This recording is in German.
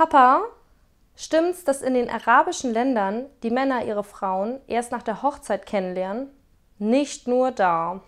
Papa, stimmt's, dass in den arabischen Ländern die Männer ihre Frauen erst nach der Hochzeit kennenlernen? Nicht nur da.